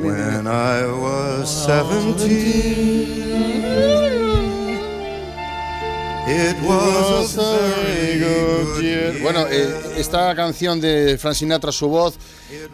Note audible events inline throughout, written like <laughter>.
When I was 17, it was a very good year. Bueno, eh, esta canción de Frank Sinatra, su voz,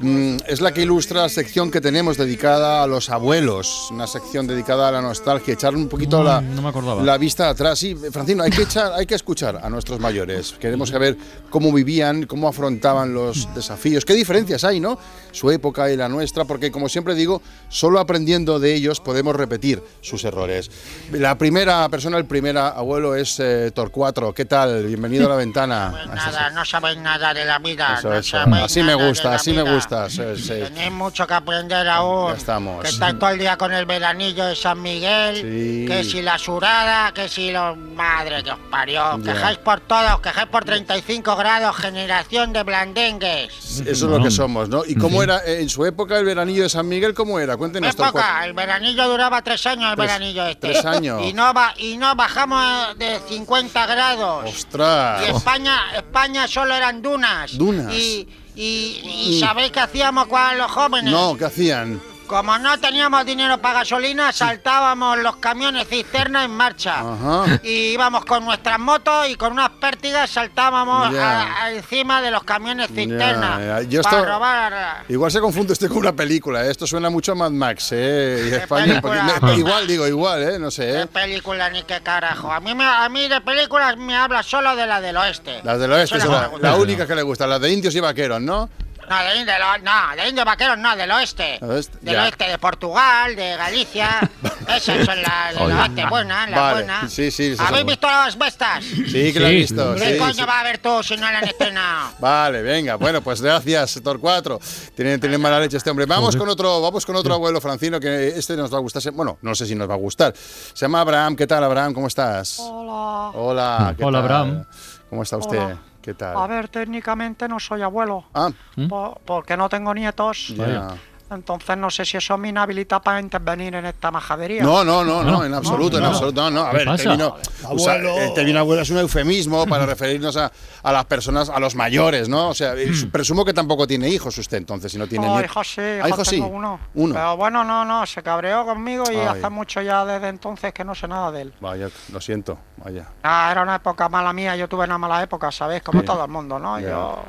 mm, es la que ilustra la sección que tenemos dedicada a los abuelos, una sección dedicada a la nostalgia, echar un poquito la, no me acordaba. la vista atrás. Sí, Francino, hay que, echar, hay que escuchar a nuestros mayores. Queremos saber cómo vivían, cómo afrontaban los desafíos, qué diferencias hay, ¿no? Su época y la nuestra, porque como siempre digo, solo aprendiendo de ellos podemos repetir sus errores. La primera persona, el primer abuelo es eh, Torcuatro. ¿Qué tal? Bienvenido a la ventana. Pues nada, no sabéis nada de la vida. Eso, no eso. sabéis Así me gusta, así me gusta. sí, sí. Tenéis mucho que aprender aún. Ya estamos. Que estáis todo el día con el veranillo de San Miguel. Sí. Que si la surada, que si los. Madre que os parió. Ya. quejáis por todo, os quejáis por 35 grados, generación de blandengues. Eso es lo que somos, ¿no? ¿Y cómo era en su época el veranillo de San Miguel? ¿Cómo era? Cuéntenos. época, Torcuato. el veranillo duraba tres años, el Tres- veranillo este. tres años. Y no, ba- y no bajamos de 50 grados. Y ¡Ostras! España, España solo eran dunas. Dunas. Y, y, y ¿sabéis qué hacíamos cuando los jóvenes? No, ¿qué hacían? Como no teníamos dinero para gasolina, saltábamos los camiones cisterna en marcha. Ajá. Y íbamos con nuestras motos y con unas pértigas saltábamos Ya. a- a encima de los camiones cisterna. Ya. Yo para esto- robar. Igual se confunde usted con una película. ¿eh? Esto suena mucho a Mad Max, ¿eh? Y España. <laughs> igual, digo, igual, ¿eh? No sé, ¿Qué ¿eh? película ni qué carajo? A mí, me- a mí de películas me habla solo de la del oeste. Las del oeste, la, gusta. la única que le gusta, las de indios y vaqueros, ¿no? No, de, de lo- no, de indios vaqueros no, del oeste. Del oeste, Del ya. oeste de Portugal, de Galicia. <laughs> Esas son las la <laughs> oeste buenas, las Vale, buenas. sí, sí, ¿Habéis son visto las bestas? Sí, que la he visto. ¿Qué sí, coño sí. va a ver tú si no la han estrenado? <laughs> Vale, venga, bueno, pues gracias, Tor 4. Tiene, tiene mala leche este hombre. Vamos con otro, vamos con otro abuelo francino que este nos va a gustar. Bueno, no sé si nos va a gustar. Se llama Abraham. ¿Qué tal, Abraham? ¿Cómo estás? Hola. Hola. ¿qué Hola, tal? Abraham. ¿Cómo está usted? Hola. ¿Qué tal? A ver, técnicamente no soy abuelo, Ah, ¿Mm? po- porque no tengo nietos. ya. Entonces no sé si eso me inhabilita para intervenir en esta majadería. No, no, no, no, en absoluto, en No. absoluto. No, no. A ¿Qué ver, el término, usa- el término abuelo es un eufemismo para referirnos a, a las personas, a los mayores, ¿no? O sea, eh, presumo que tampoco tiene hijos usted, entonces, si no tiene Oh, hijos sí, Ah, hijos hijos sí. tengo uno. Uno. Pero bueno, no, no, se cabreó conmigo y Ay. hace mucho ya desde entonces que no sé nada de él. Vaya, lo siento, vaya. Ah, era una época mala mía, yo tuve una mala época, ¿sabéis? Como Sí. todo el mundo, ¿no? Ya. Yo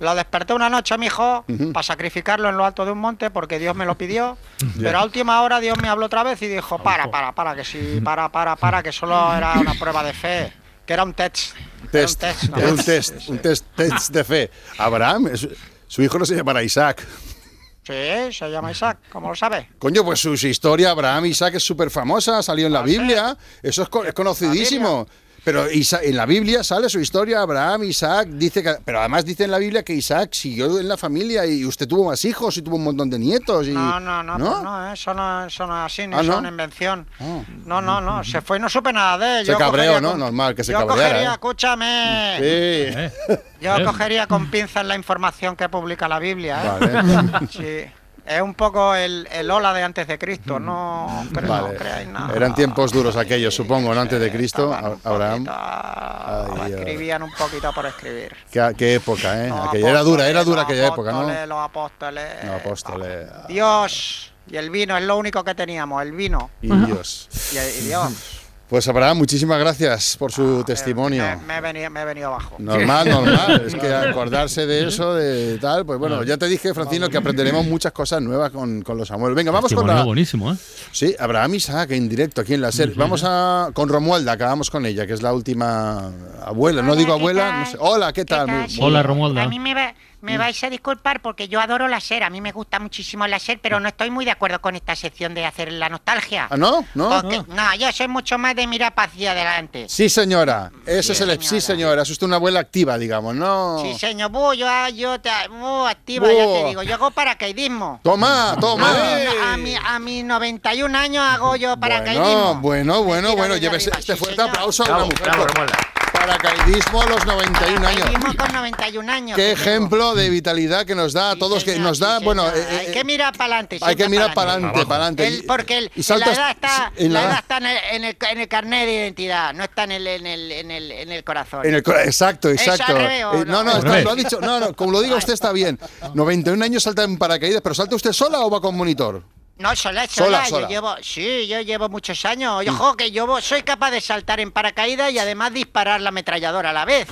lo desperté una noche, mi hijo, Ujú. para sacrificarlo en lo alto de un monte porque Dios me lo pidió. <laughs> Pero a última hora Dios me habló otra vez y dijo, para, para, para, que sí, para, para, para, que solo era una prueba de fe, que era un test. Era un Test, test, ¿no? era un test, un test, test de fe. Abraham, su hijo no se llamará Isaac. Sí, se llama Isaac, ¿cómo lo sabe? Coño, pues su, su historia, Abraham Isaac, es súper famosa, salió en la Ah, ¿sí? Biblia, eso es, es conocidísimo. Pero Isa- en la Biblia sale su historia, Abraham, Isaac, dice que, pero además dice en la Biblia que Isaac siguió en la familia y usted tuvo más hijos y tuvo un montón de nietos. Y, No, no, no, pues no, eso no, eso no es así, ni Ah, ¿no? es una invención. Ah. No, no, no, se fue y no supe nada de él. Se Yo cabreó, cogería ¿no? con- Normal que se Yo cabreara, cogería, ¿eh? escúchame, Sí. ¿Eh? yo ¿Eh? cogería con pinzas la información que publica la Biblia, ¿eh? Vale. Sí. Es un poco el, el ola de antes de Cristo, no, cre- no Vale. creáis nada. Eran tiempos duros aquellos, supongo, ¿no? Antes de Cristo, Abraham. poquito- Ay, Dios. escribían un poquito por escribir. Qué, qué época, ¿eh? Aquella era dura, era dura aquella época, ¿no? Los apóstoles. Los apóstoles. Dios. Y el vino es lo único que teníamos, el vino. Y Dios. Y, y Dios. <laughs> Pues Abraham, muchísimas gracias por su testimonio. Me, me he venido, me he venido abajo. Normal, <laughs> normal. Es que acordarse de eso, de tal, pues bueno, ya te dije, Francino, que aprenderemos muchas cosas nuevas con, con los abuelos. Venga, vamos con la. buenísimo, ¿eh? Sí, Abraham Isaac en directo aquí en la serie. Vamos a con Romualda, acabamos con ella, que es la última abuela. No digo ¿qué abuela, tal? no sé. Hola, ¿qué tal? Hola, Romualda. A mí me, va- me vais a disculpar porque yo adoro la SER, a mí me gusta muchísimo la SER, pero no estoy muy de acuerdo con esta sección de hacer la nostalgia. ¿Ah, no? ¿No? Porque- no, yo soy mucho más de mirar para hacia adelante. Sí, señora. Ese es el. Sí, señora. señora. Es usted una abuela activa, digamos, ¿no? Sí, señor, Bu, yo, yo te, bu, activa, ya te digo, yo hago paracaidismo. Toma, toma. A, mi, a mis 91 años hago yo paracaidismo. Bueno, bueno, bueno, bueno. Llévese arriba, este sí, fuerte señor. aplauso a una mujer. bravo. Paracaidismo a los 91 años. Paracaidismo con 91 años. Qué ejemplo de vitalidad que nos da a Sí, todos, que señor, nos da, sí, bueno, eh, hay eh, que mirar para adelante. hay que mirar para adelante, para adelante. El- porque el- Y saltas- la edad está, en la la- edad está en, el, en, el, en el carnet de identidad, no está en el, en el, en el, en el corazón. En el cora- exacto, ¿Eso exacto. al revés o Eh, no, no? no, Al está- revés. lo ha dicho. No, no, como lo diga usted está bien. <laughs> 91 años salta en paracaídas, pero ¿salta usted sola o va con monitor? No, sola, Sola, sola, sola. Yo llevo, sí, yo llevo muchos años. Yo, ojo, que yo soy capaz de saltar en paracaídas y además disparar la ametralladora a la vez.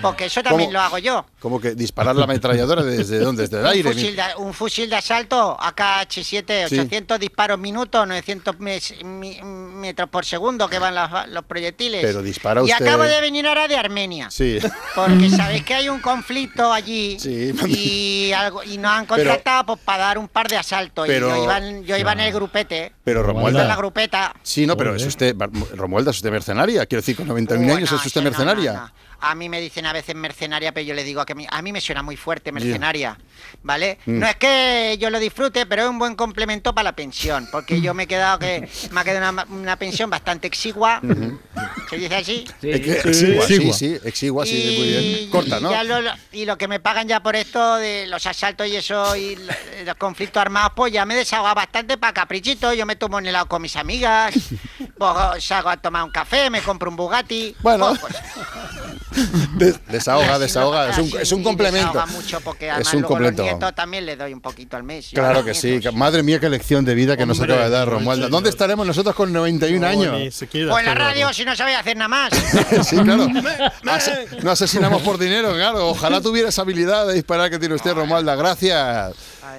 Porque eso también ¿Cómo? lo hago yo. Como que disparar la ametralladora desde dónde? Desde el aire. Un fusil, de, un fusil de asalto AKH-7, Sí. 800 disparos minuto, 900 mes- mi- metros por segundo que van las- los proyectiles. Pero dispara Y usted- acabo de venir ahora de Armenia. Sí. Porque sabéis que hay un conflicto allí Sí. y, algo, y nos han Pero- contratado pues, para dar un par de asaltos. Pero- y yo iba, en- yo iba en el grupete. Pero en la Romualda. grupeta. Sí, no, pero es usted, Romualda, es usted mercenaria. Quiero decir, con 91 años Bueno, es usted no, mercenaria. no, no. A mí me dicen a veces mercenaria, pero yo le digo que a mí, a mí me suena muy fuerte mercenaria, ¿vale? Mm. No es que yo lo disfrute, pero es un buen complemento para la pensión, porque yo me he quedado que <laughs> me ha quedado una, una pensión bastante exigua, ¿se dice así? Es que- Sí, exigua, sí, exigua. sí, exigua, sí, muy bien. Corta, ¿no? ya lo- y lo que me pagan ya por esto de los asaltos y eso y lo- los conflictos armados, pues ya me desahoga bastante para caprichito. Yo me tomo un helado con mis amigas, <laughs> pues salgo a tomar un café, me compro un Bugatti. Bueno. pues, <laughs> Des- desahoga, desahoga. Es un, es un complemento. mucho porque además Es un luego complemento. los nietos también le doy un poquito al mes. Claro que sí. Madre mía, qué lección de vida que nos Hombre, acaba de dar Romualda. ¿Dónde estaremos nosotros con 91 No, ni años? Pues en la radio, si no sabéis hacer nada más. <laughs> sí, claro. Ase- no asesinamos por dinero, claro. Ojalá tuviera esa habilidad de disparar que tiene usted, Romualda. Gracias.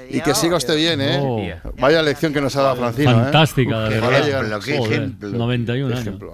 Y que Adiós. siga usted bien, ¿eh? Oh. Vaya lección que nos ha dado Francino. ¿eh? Fantástica, de Ojalá verdad. qué Joder, ejemplo. 91 años. ejemplo.